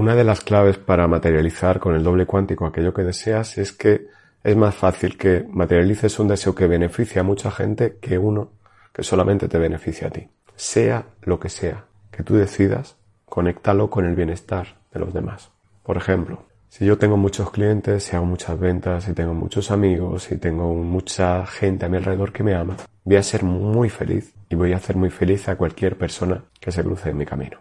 Una de las claves para materializar con el doble cuántico aquello que deseas es que es más fácil que materialices un deseo que beneficia a mucha gente que uno que solamente te beneficia a ti. Sea lo que sea que tú decidas, conéctalo con el bienestar de los demás. Por ejemplo, si yo tengo muchos clientes, si hago muchas ventas, si tengo muchos amigos, si tengo mucha gente a mi alrededor que me ama, voy a ser muy feliz y voy a hacer muy feliz a cualquier persona que se cruce en mi camino.